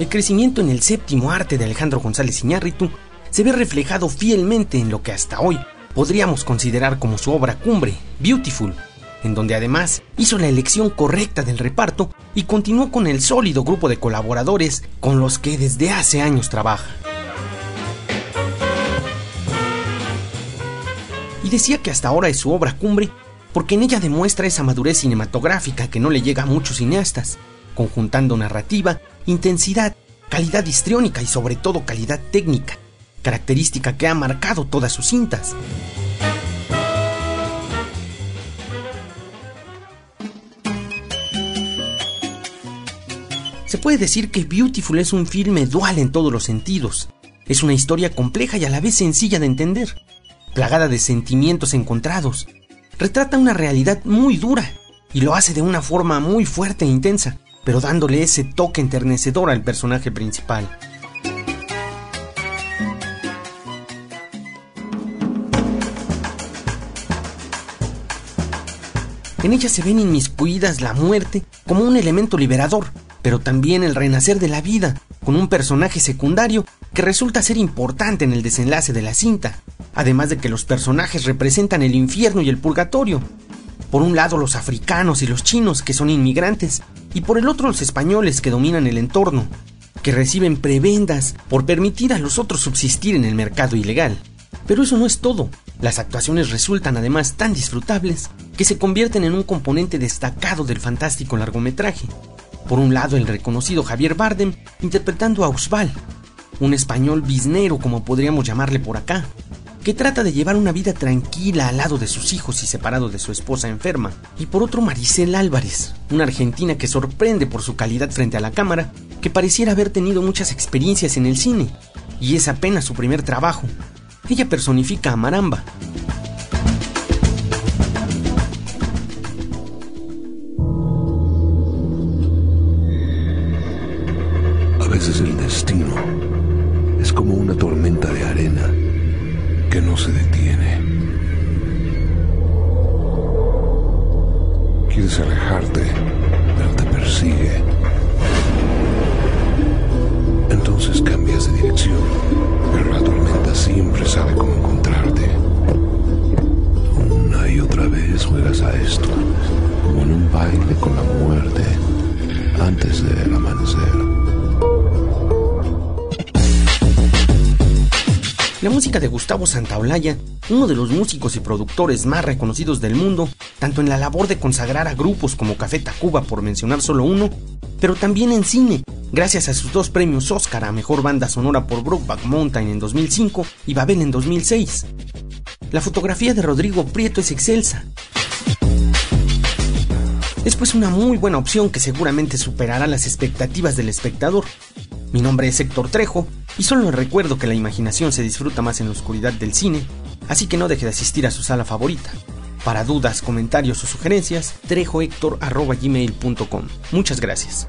El crecimiento en el séptimo arte de Alejandro González Iñárritu se ve reflejado fielmente en lo que hasta hoy podríamos considerar como su obra cumbre, Beautiful, en donde además hizo la elección correcta del reparto y continuó con el sólido grupo de colaboradores con los que desde hace años trabaja. Y decía que hasta ahora es su obra cumbre porque en ella demuestra esa madurez cinematográfica que no le llega a muchos cineastas, conjuntando narrativa, intensidad, calidad histriónica y sobre todo calidad técnica, característica que ha marcado todas sus cintas. Se puede decir que Beautiful es un filme dual en todos los sentidos. Es una historia compleja y a la vez sencilla de entender, plagada de sentimientos encontrados. Retrata una realidad muy dura y lo hace de una forma muy fuerte e intensa, pero dándole ese toque enternecedor al personaje principal. En ella se ven inmiscuidas la muerte como un elemento liberador, pero también el renacer de la vida, con un personaje secundario que resulta ser importante en el desenlace de la cinta, además de que los personajes representan el infierno y el purgatorio. Por un lado los africanos y los chinos, que son inmigrantes, y por el otro los españoles que dominan el entorno, que reciben prebendas por permitir a los otros subsistir en el mercado ilegal. Pero eso no es todo. Las actuaciones resultan además tan disfrutables que se convierten en un componente destacado del fantástico largometraje, por un lado, el reconocido Javier Bardem interpretando a Usbal, un español biznero como podríamos llamarle por acá, que trata de llevar una vida tranquila al lado de sus hijos y separado de su esposa enferma. Y por otro, Maricel Álvarez, una argentina que sorprende por su calidad frente a la cámara, que pareciera haber tenido muchas experiencias en el cine, y es apenas su primer trabajo. Ella personifica a Maramba, veces el destino es como una tormenta de arena que no se detiene. Quieres alejarte, pero te persigue. Entonces cambias de dirección, pero la tormenta siempre sabe cómo encontrarte. Una y otra vez juegas a esto, como en un baile con la muerte La música de Gustavo Santaolalla, uno de los músicos y productores más reconocidos del mundo, tanto en la labor de consagrar a grupos como Café Tacuba, por mencionar solo uno, pero también en cine, gracias a sus dos premios Oscar a Mejor Banda Sonora por Brokeback Mountain en 2005 y Babel en 2006. La fotografía de Rodrigo Prieto es excelsa. Es pues una muy buena opción que seguramente superará las expectativas del espectador. Mi nombre es Héctor Trejo y solo recuerdo que la imaginación se disfruta más en la oscuridad del cine, así que no deje de asistir a su sala favorita. Para dudas, comentarios o sugerencias, trejohector.gmail.com. Muchas gracias.